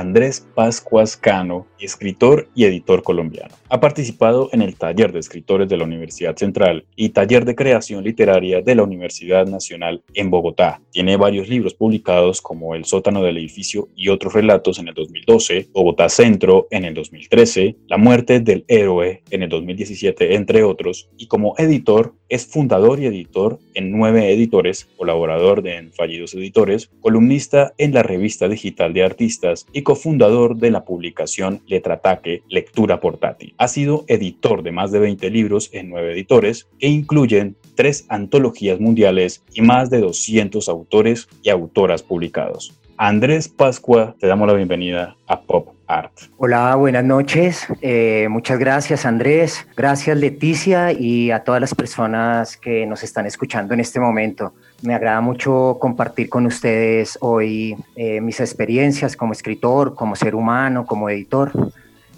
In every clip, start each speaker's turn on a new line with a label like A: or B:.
A: Andrés Pascuascano, escritor y editor colombiano. Ha participado en el Taller de Escritores de la Universidad Central y Taller de Creación Literaria de la Universidad Nacional en Bogotá. Tiene varios libros publicados como El sótano del edificio y otros relatos en el 2012, Bogotá Centro en el 2013, La muerte del héroe en el 2017, entre otros, y como editor es fundador y editor en nueve editores, colaborador de en Fallidos Editores, columnista en la revista digital de artistas y cofundador de la publicación Letrataque Lectura Portátil. Ha sido editor de más de 20 libros en nueve editores que incluyen tres antologías mundiales y más de 200 autores y autoras publicados. Andrés Pascua, te damos la bienvenida a Pop Art.
B: Hola, buenas noches. Eh, muchas gracias Andrés, gracias Leticia y a todas las personas que nos están escuchando en este momento. Me agrada mucho compartir con ustedes hoy eh, mis experiencias como escritor, como ser humano, como editor.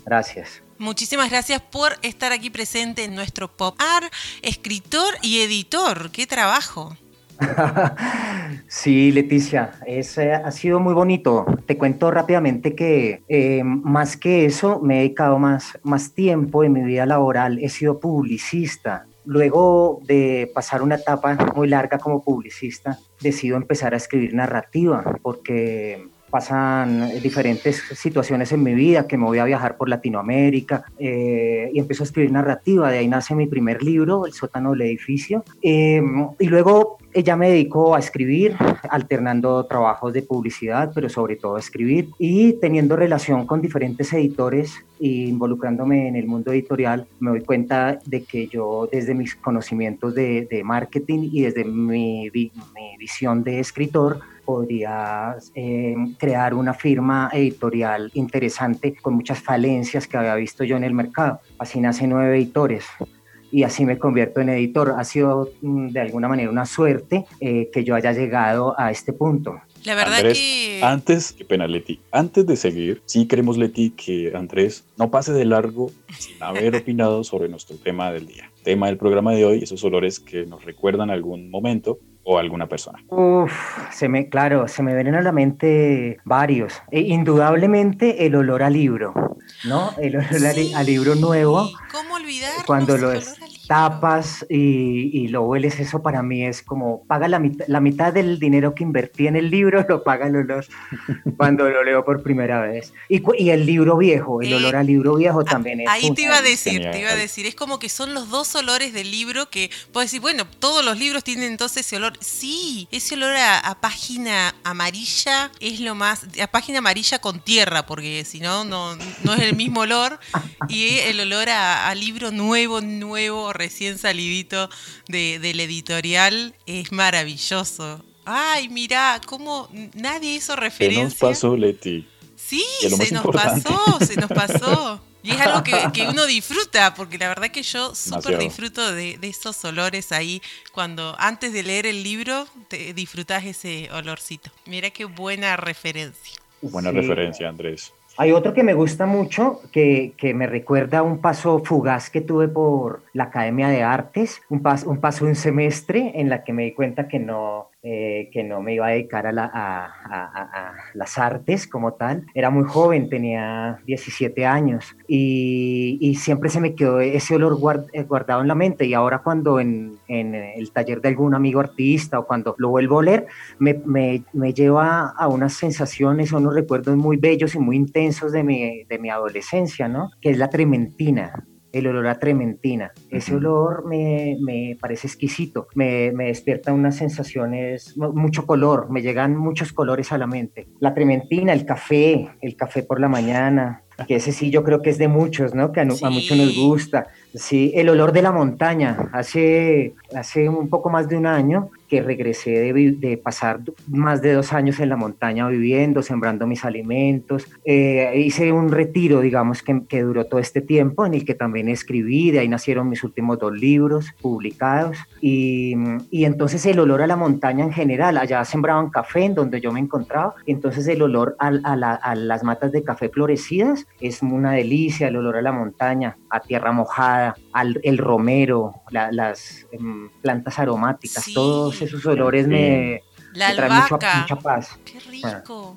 B: Gracias.
C: Muchísimas gracias por estar aquí presente en nuestro Pop Art, escritor y editor. ¡Qué trabajo!
B: sí, Leticia, es, eh, ha sido muy bonito. Te cuento rápidamente que eh, más que eso, me he dedicado más, más tiempo en mi vida laboral. He sido publicista. Luego de pasar una etapa muy larga como publicista, decido empezar a escribir narrativa porque pasan diferentes situaciones en mi vida, que me voy a viajar por Latinoamérica eh, y empiezo a escribir narrativa. De ahí nace mi primer libro, El sótano del edificio. Em, y luego ella me dedicó a escribir, alternando trabajos de publicidad, pero sobre todo a escribir y teniendo relación con diferentes editores e involucrándome en el mundo editorial, me doy cuenta de que yo desde mis conocimientos de, marketing y desde mi, mi visión de escritor, podría eh, crear una firma editorial interesante con muchas falencias que había visto yo en el mercado. Así nace Nueve Editores y así me convierto en editor. Ha sido mm, de alguna manera una suerte eh, que yo haya llegado a este punto.
C: La verdad que...
A: Antes, qué pena Leti, antes de seguir, sí queremos Leti que Andrés no pase de largo sin haber opinado sobre nuestro tema del día. Tema del programa de hoy, esos olores que nos recuerdan algún momento o alguna persona?
B: Uf, se me, claro, se me vienen a la mente varios. E, indudablemente el olor al libro, ¿no? El olor al, libro nuevo.
C: ¿Cómo olvidar?
B: Cuando lo tapas y, lo hueles, eso para mí es como, paga la, la mitad del dinero que invertí en el libro, lo paga el olor cuando lo leo por primera vez. Y, y el libro viejo, el olor al libro viejo también es.
C: Ahí te iba a decir, te iba a decir, es como que son los dos olores del libro que, puedes decir, bueno, todos los libros tienen entonces ese olor. Sí, ese olor a, página amarilla es lo más, a página amarilla con tierra, porque si no, no, no es el mismo olor. Y el olor a, a libro nuevo, nuevo, recién salidito de, del editorial es maravilloso. Ay, mira, cómo nadie hizo referencia. ¿Qué
A: nos pasó, Leti?
C: Sí, se nos pasó, se nos pasó. Y es algo que, uno disfruta, porque la verdad que yo súper disfruto de, esos olores ahí. Cuando antes de leer el libro, te disfrutas ese olorcito. Mira qué buena referencia.
A: Buena referencia, Andrés.
B: Hay otro que me gusta mucho, que, que, me recuerda un paso fugaz que tuve por la Academia de Artes, un, paso, un paso un semestre en la que me di cuenta que no, eh, que no me iba a dedicar a, las artes como tal. Era muy joven, tenía 17 años y, siempre se me quedó ese olor eh, guardado en la mente y ahora cuando en, el taller de algún amigo artista o cuando lo vuelvo a leer, me, me, me lleva a unas sensaciones, a unos recuerdos muy bellos y muy intensos de mi, de mi adolescencia, ¿no? Que es la trementina el olor a trementina. Ese olor me, me parece exquisito, me, me, despierta unas sensaciones, mucho color, me llegan muchos colores a la mente. La trementina, el café, el café por la mañana, que ese sí yo creo que es de muchos, ¿no? Que a, a muchos nos gusta. Sí, el olor de la montaña. Hace, hace un poco más de un año que regresé de, pasar más de dos años en la montaña viviendo, sembrando mis alimentos. Eh, hice un retiro, digamos, que, que, duró todo este tiempo, en el que también escribí, de ahí nacieron mis últimos dos libros publicados. Y, y entonces el olor a la montaña en general, allá sembraban café en donde yo me encontraba, entonces el olor a las matas de café florecidas es una delicia, el olor a la montaña, a tierra mojada, al, el romero, las em, plantas aromáticas, todos esos olores me,
C: la
B: traen mucha, paz.
C: Qué rico.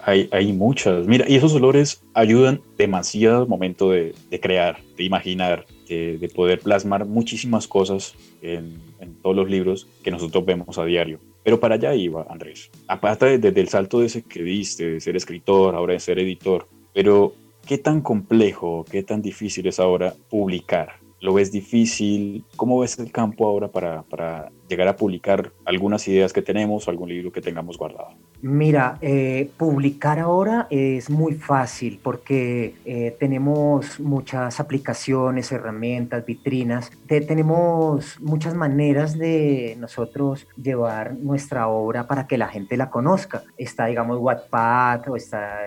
A: Hay, hay muchas. Mira, y esos olores ayudan demasiado al momento de, de crear, de imaginar, de, de, poder plasmar muchísimas cosas en, en, todos los libros que nosotros vemos a diario. Pero para allá iba, Andrés. Aparte desde el salto de ese que diste, de ser escritor, ahora de ser editor, pero ¿qué tan complejo, qué tan difícil es ahora publicar? ¿Lo ves difícil? ¿Cómo ves el campo ahora para, para llegar a publicar algunas ideas que tenemos o algún libro que tengamos guardado?
B: Mira, eh, publicar ahora es muy fácil porque eh, tenemos muchas aplicaciones, herramientas, vitrinas, tenemos muchas maneras de nosotros llevar nuestra obra para que la gente la conozca. Está, digamos, Wattpad o está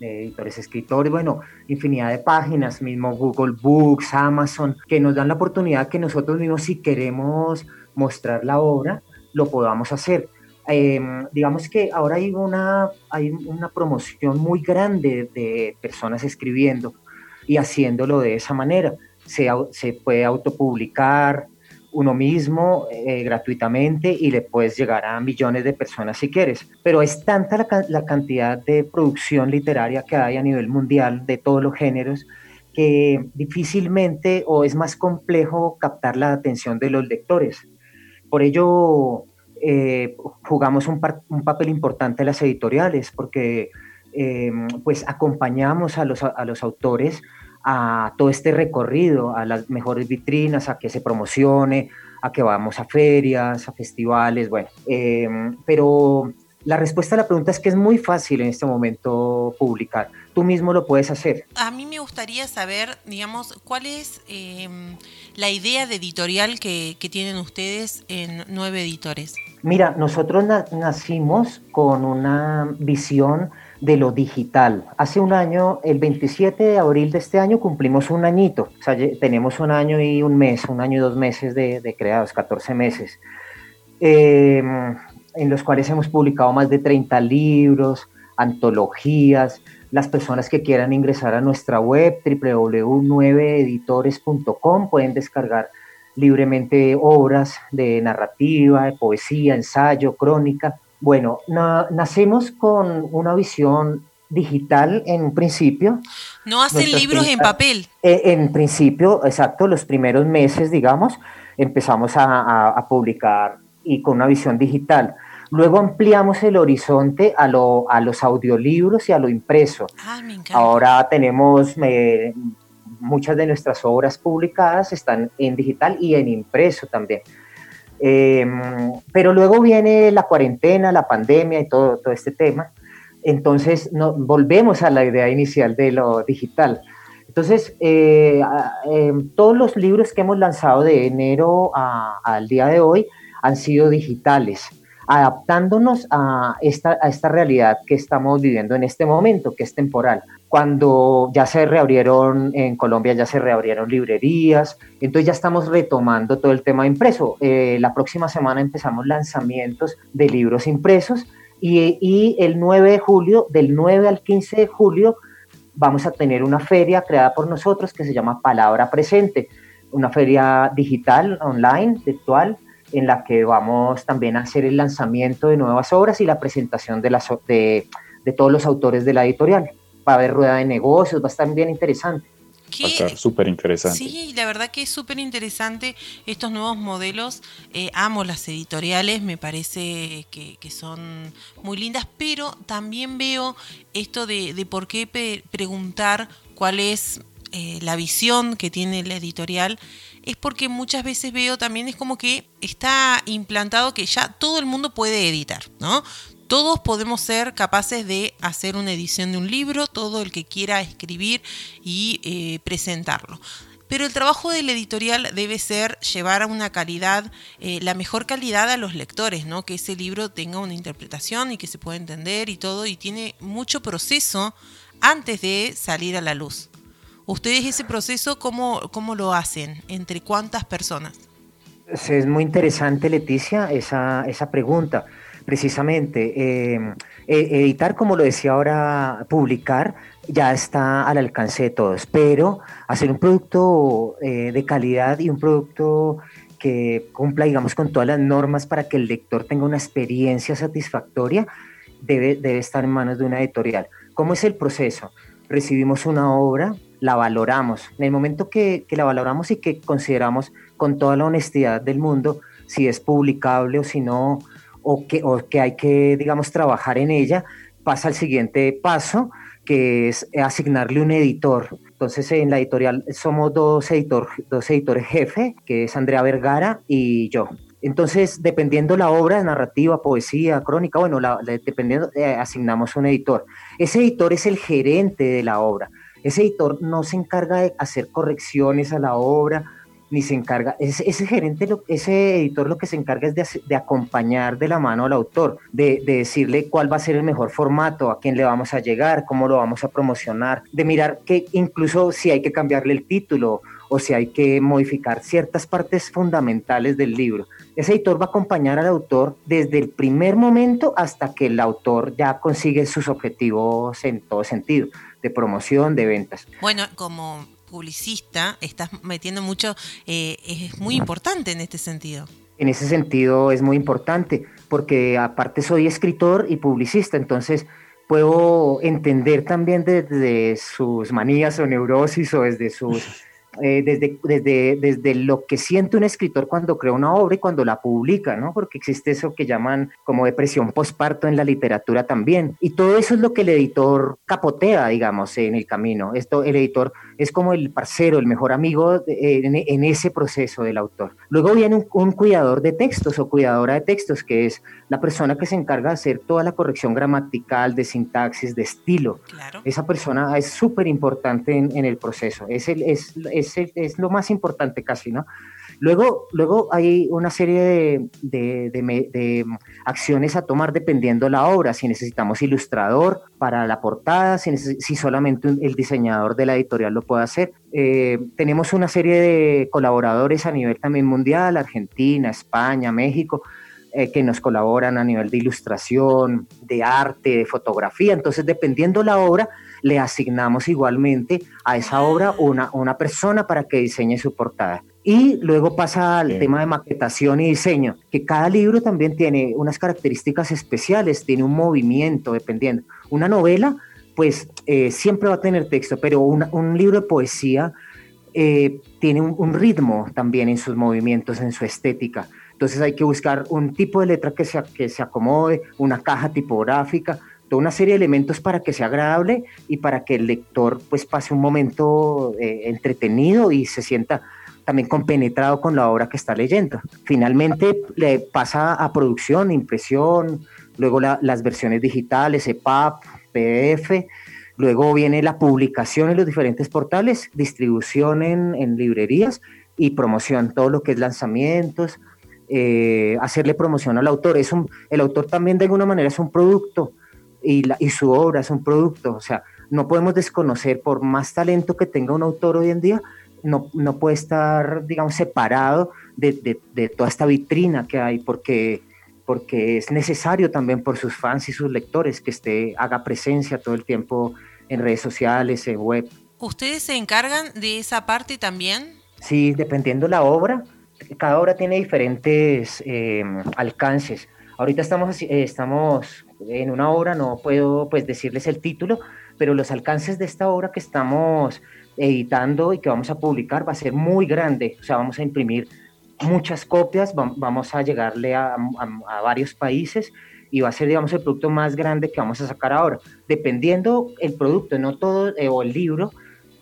B: editores escritores, bueno, infinidad de páginas, mismo Google Books, Amazon, que nos dan la oportunidad que nosotros mismos si queremos mostrar la obra, lo podamos hacer. Eh, digamos que ahora hay una, hay una promoción muy grande de personas escribiendo y haciéndolo de esa manera. Se, se puede autopublicar uno mismo eh, gratuitamente y le puedes llegar a millones de personas si quieres. Pero es tanta la, la cantidad de producción literaria que hay a nivel mundial de todos los géneros que difícilmente o es más complejo captar la atención de los lectores. Por ello, eh, jugamos un, un, papel importante las editoriales, porque eh, pues acompañamos a los, a los autores a todo este recorrido, a las mejores vitrinas, a que se promocione, a que vamos a ferias, a festivales, bueno. Eh, pero la respuesta a la pregunta es que es muy fácil en este momento publicar. Tú mismo lo puedes hacer.
C: A mí me gustaría saber, digamos, cuál es eh, la idea de editorial que, que, tienen ustedes en Nueve Editores.
B: Mira, nosotros na nacimos con una visión de lo digital. Hace un año, el 27 de abril de este año, cumplimos un añito. O sea, tenemos un año y un mes, un año y dos meses de, de creados, 14 meses. Eh, en los cuales hemos publicado más de 30 libros, antologías. Las personas que quieran ingresar a nuestra web www.9editores.com pueden descargar libremente obras de narrativa, de poesía, ensayo, crónica. Bueno, na nacemos con una visión digital en un principio.
C: No hacen libros en papel.
B: En, en, principio, exacto, los primeros meses, digamos, empezamos a, a, a publicar y con una visión digital. Luego ampliamos el horizonte a, lo, a los audiolibros y a lo impreso.
C: Ah, me
B: Ahora tenemos eh, muchas de nuestras obras publicadas están en digital y en impreso también. Eh, pero luego viene la cuarentena, la pandemia y todo, todo este tema. Entonces no, volvemos a la idea inicial de lo digital. Entonces, eh, eh, todos los libros que hemos lanzado de enero al día de hoy han sido digitales adaptándonos a esta, a esta realidad que estamos viviendo en este momento, que es temporal. Cuando ya se reabrieron en Colombia, ya se reabrieron librerías, entonces ya estamos retomando todo el tema impreso. Eh, la próxima semana empezamos lanzamientos de libros impresos y, y el 9 de julio, del 9 al 15 de julio, vamos a tener una feria creada por nosotros que se llama Palabra Presente, una feria digital, online, virtual, en la que vamos también a hacer el lanzamiento de nuevas obras y la presentación de, las, de, de todos los autores de la editorial. Va a haber rueda de negocios, va a estar bien interesante.
A: Va a estar súper interesante.
C: Sí, la verdad que es súper interesante estos nuevos modelos. Eh, amo las editoriales, me parece que, que, son muy lindas, pero también veo esto de, de por qué pe preguntar cuál es eh, la visión que tiene la editorial es porque muchas veces veo también es como que está implantado que ya todo el mundo puede editar, ¿no? Todos podemos ser capaces de hacer una edición de un libro, todo el que quiera escribir y eh, presentarlo. Pero el trabajo del editorial debe ser llevar a una calidad, eh, la mejor calidad a los lectores, ¿no? Que ese libro tenga una interpretación y que se pueda entender y todo, y tiene mucho proceso antes de salir a la luz. ¿Ustedes ese proceso cómo, cómo lo hacen? ¿Entre cuántas personas?
B: Es muy interesante, Leticia, esa, esa pregunta. Precisamente, eh, editar, como lo decía ahora, publicar, ya está al alcance de todos, pero hacer un producto eh, de calidad y un producto que cumpla, digamos, con todas las normas para que el lector tenga una experiencia satisfactoria, debe, debe estar en manos de una editorial. ¿Cómo es el proceso? Recibimos una obra, la valoramos. En el momento que, que la valoramos y que consideramos con toda la honestidad del mundo si es publicable o si no, o que, o que hay que, digamos, trabajar en ella, pasa al siguiente paso, que es asignarle un editor. Entonces, en la editorial somos dos, editor, dos editores jefe, que es Andrea Vergara y yo. Entonces, dependiendo la obra, narrativa, poesía, crónica, bueno, dependiendo, eh, asignamos un editor. Ese editor es el gerente de la obra. Ese editor no se encarga de hacer correcciones a la obra, ni se encarga, ese, gerente, ese editor lo que se encarga es de, acompañar de la mano al autor, de, decirle cuál va a ser el mejor formato, a quién le vamos a llegar, cómo lo vamos a promocionar, de mirar que incluso si hay que cambiarle el título o si hay que modificar ciertas partes fundamentales del libro. Ese editor va a acompañar al autor desde el primer momento hasta que el autor ya consigue sus objetivos en todo sentido, de promoción, de ventas.
C: Bueno, como publicista, estás metiendo mucho, eh, es muy importante en este sentido.
B: En ese sentido es muy importante, porque aparte soy escritor y publicista, entonces puedo entender también desde sus manías o neurosis o desde sus eh, desde, desde, desde lo que siente un escritor cuando crea una obra y cuando la publica, ¿no? Porque existe eso que llaman como depresión postparto en la literatura también. Y todo eso es lo que el editor capotea, digamos, en el camino. Esto, el editor es como el parcero, el mejor amigo en, ese proceso del autor. Luego viene un, cuidador de textos o cuidadora de textos, que es la persona que se encarga de hacer toda la corrección gramatical, de sintaxis, de estilo. Esa persona es súper importante en, el proceso. Es, el, es es, lo más importante casi, ¿no? Luego, luego hay una serie de, acciones a tomar dependiendo la obra, si necesitamos ilustrador para la portada, si, solamente el diseñador de la editorial lo puede hacer. Eh, tenemos una serie de colaboradores a nivel también mundial, Argentina, España, México, eh, que nos colaboran a nivel de ilustración, de arte, de fotografía. Entonces, dependiendo la obra, le asignamos igualmente a esa obra una, una persona para que diseñe su portada. Y luego pasa al tema de maquetación y diseño, que cada libro también tiene unas características especiales, tiene un movimiento, dependiendo. Una novela, pues eh, siempre va a tener texto, pero un libro de poesía eh, tiene un, un, ritmo también en sus movimientos, en su estética. Entonces hay que buscar un tipo de letra que se, que se acomode, una caja tipográfica, una serie de elementos para que sea agradable y para que el lector pues pase un momento eh, entretenido y se sienta también compenetrado con la obra que está leyendo. Finalmente le pasa a producción, impresión, luego las versiones digitales, EPUB, PDF, luego viene la publicación en los diferentes portales, distribución en, librerías y promoción, todo lo que es lanzamientos, eh, hacerle promoción al autor. Es un, el autor también de alguna manera es un producto y, y su obra es un producto. O sea, no podemos desconocer, por más talento que tenga un autor hoy en día, no, no puede estar, digamos, separado de, de, toda esta vitrina que hay, porque, porque es necesario también por sus fans y sus lectores que esté, haga presencia todo el tiempo en redes sociales, en web.
C: ¿Ustedes se encargan de esa parte también?
B: Sí, dependiendo la obra, cada obra tiene diferentes eh, alcances. Ahorita estamos, eh, estamos en una obra, no puedo pues decirles el título, pero los alcances de esta obra que estamos editando y que vamos a publicar va a ser muy grande, o sea, vamos a imprimir muchas copias, vamos a llegarle a, varios países y va a ser, digamos, el producto más grande que vamos a sacar ahora. Dependiendo el producto, no todo, eh, o el libro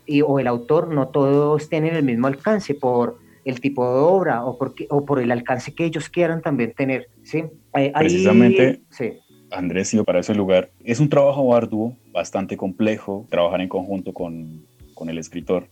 B: y, o el autor, no todos tienen el mismo alcance por el tipo de obra o, porque, o por el alcance que ellos quieran también tener. ¿sí?
A: Precisamente, sí. Andrés, iba para ese lugar. Es un trabajo arduo, bastante complejo, trabajar en conjunto con, con el escritor.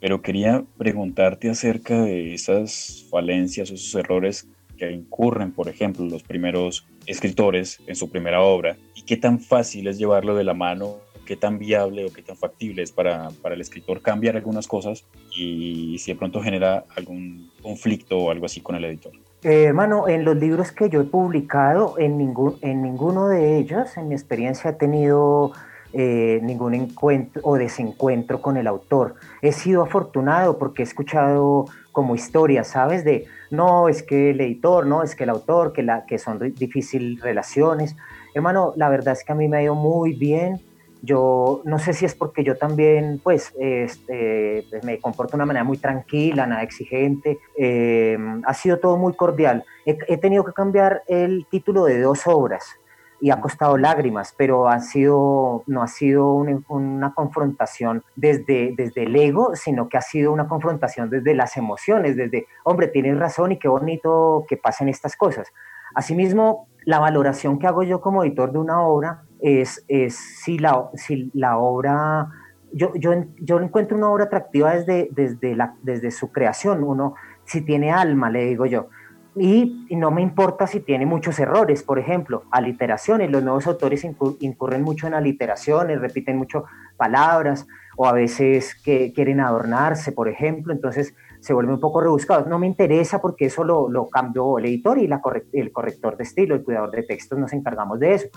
A: Pero quería preguntarte acerca de esas falencias o esos errores que incurren, por ejemplo, los primeros escritores en su primera obra y qué tan fácil es llevarlo de la mano qué tan viable o qué tan factible es para, para, el escritor cambiar algunas cosas y si de pronto genera algún conflicto o algo así con el editor.
B: Eh, hermano, en los libros que yo he publicado, en, ningún, en ninguno de ellos, en mi experiencia, he tenido eh, ningún encuentro o desencuentro con el autor. He sido afortunado porque he escuchado como historias, ¿sabes? De no, es que el editor, no, es que el autor, que, la, que son difíciles relaciones. Hermano, la verdad es que a mí me ha ido muy bien. Yo no sé si es porque yo también, pues, este, pues, me comporto de una manera muy tranquila, nada exigente. Em, ha sido todo muy cordial. He, tenido que cambiar el título de dos obras y ha costado lágrimas, pero ha sido, no ha sido una, confrontación desde, desde el ego, sino que ha sido una confrontación desde las emociones, desde, hombre, tienes razón y qué bonito que pasen estas cosas. Asimismo, la valoración que hago yo como editor de una obra es, es si, la, si la obra, yo, yo, yo encuentro una obra atractiva desde, desde, la, desde su creación, uno, si tiene alma, le digo yo. Y, no me importa si tiene muchos errores, por ejemplo, aliteraciones. Los nuevos autores incurren mucho en aliteraciones, repiten mucho palabras o a veces que quieren adornarse, por ejemplo. Entonces, se vuelve un poco rebuscado. No me interesa porque eso lo, lo cambió el editor y el corrector de estilo, el cuidador de textos, nos encargamos de eso.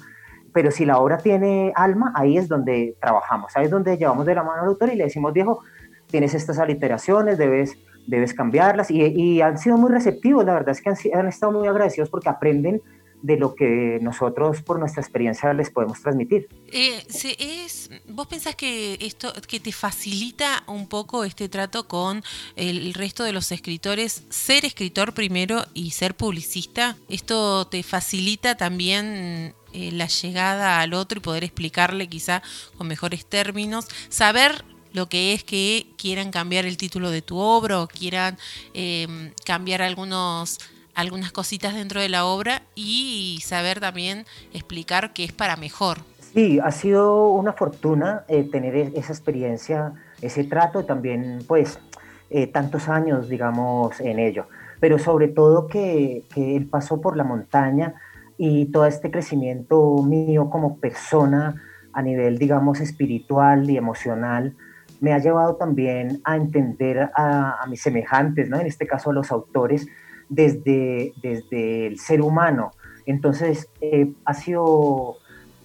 B: Pero si la obra tiene alma, ahí es donde trabajamos, ahí es donde llevamos de la mano al autor y le decimos, viejo, tienes estas aliteraciones, debes, debes cambiarlas. Y, han sido muy receptivos, la verdad es que han, han estado muy agradecidos porque aprenden de lo que nosotros por nuestra experiencia les podemos transmitir.
C: Eh, ¿Vos pensás que esto que te facilita un poco este trato con el resto de los escritores, ser escritor primero y ser publicista? ¿Esto te facilita también eh, la llegada al otro y poder explicarle quizá con mejores términos? Saber lo que es que quieran cambiar el título de tu obra o quieran eh, cambiar algunos algunas cositas dentro de la obra y saber también explicar que es para mejor.
B: Sí, ha sido una fortuna eh, tener e-, esa experiencia, ese trato, también pues eh, tantos años, digamos, en ello. Pero sobre todo que, que él pasó por la montaña y todo este crecimiento mío como persona a nivel, digamos, espiritual y emocional, me ha llevado también a entender a, mis semejantes, ¿no? en este caso a los autores, desde, desde el ser humano. Entonces, eh, ha sido,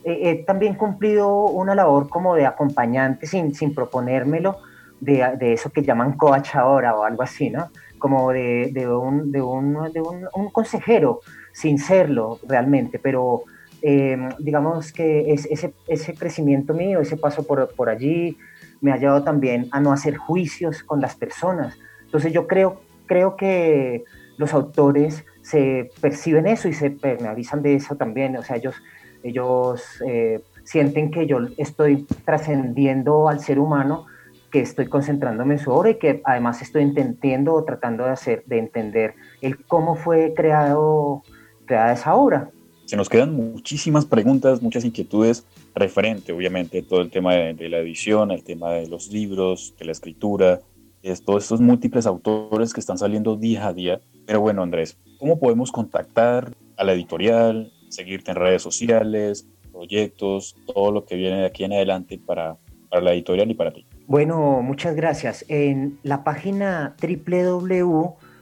B: he también cumplido una labor como de acompañante sin, sin proponérmelo, de, de, eso que llaman coach ahora o algo así, ¿no? Como de, de, un, de, un, un, un, consejero, sin serlo realmente, pero em, digamos que es, ese, ese crecimiento mío, ese paso por, por allí, me ha llevado también a no hacer juicios con las personas. Entonces yo creo, creo que los autores se perciben eso y se avisan de eso también, o sea, ellos, ellos eh, sienten que yo estoy trascendiendo al ser humano, que estoy concentrándome en su obra y que además estoy entendiendo o tratando de hacer, de entender el cómo fue creado, creada esa obra.
A: Se nos quedan muchísimas preguntas, muchas inquietudes referente, obviamente, todo el tema de, la edición, el tema de los libros, de la escritura, es todos estos múltiples autores que están saliendo día a día. Pero bueno, Andrés, ¿cómo podemos contactar a la editorial, seguirte en redes sociales, proyectos, todo lo que viene de aquí en adelante para, para la editorial y para ti?
B: Bueno, muchas gracias. En la página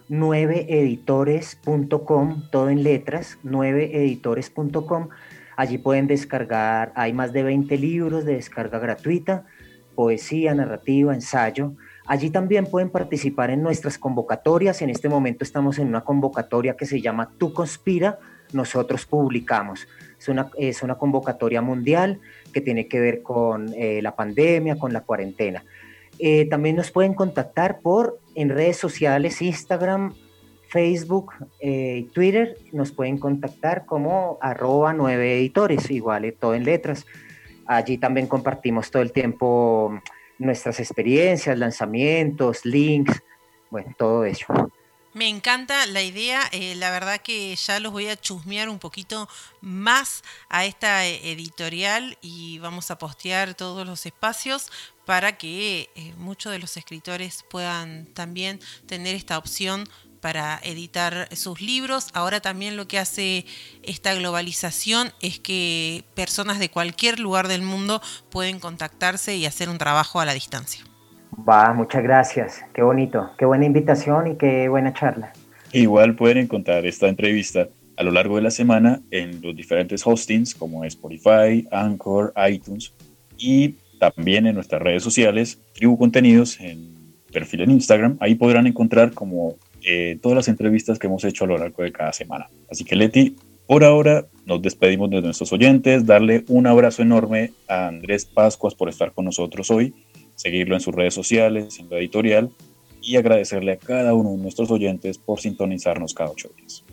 B: www.9editores.com, todo en letras, 9editores.com, allí pueden descargar, hay más de 20 libros de descarga gratuita, poesía, narrativa, ensayo Allí también pueden participar en nuestras convocatorias. En este momento estamos en una convocatoria que se llama Tú Conspira, nosotros publicamos. Es una, es una convocatoria mundial que tiene que ver con eh, la pandemia, con la cuarentena. Eh, también nos pueden contactar por en redes sociales, Instagram, Facebook eh, Twitter. Nos pueden contactar como arroba nueve editores, igual todo en letras. Allí también compartimos todo el tiempo nuestras experiencias, lanzamientos, links, bueno, todo eso.
C: Me encanta la idea, eh, la verdad que ya los voy a chusmear un poquito más a esta eh, editorial y vamos a postear todos los espacios para que eh, muchos de los escritores puedan también tener esta opción para editar sus libros. Ahora también lo que hace esta globalización es que personas de cualquier lugar del mundo pueden contactarse y hacer un trabajo a la distancia.
B: Va, muchas gracias. Qué bonito, qué buena invitación y qué buena charla.
A: Igual pueden encontrar esta entrevista a lo largo de la semana en los diferentes hostings como Spotify, Anchor, iTunes y también en nuestras redes sociales, Tribu Contenidos en perfil en Instagram. Ahí podrán encontrar como eh, todas las entrevistas que hemos hecho a lo largo de cada semana. Así que Leti, Por ahora nos despedimos de nuestros oyentes, darle un abrazo enorme a Andrés Pascuas por estar con nosotros hoy, seguirlo en sus redes sociales, en la editorial y agradecerle a cada uno de nuestros oyentes por sintonizarnos cada ocho días.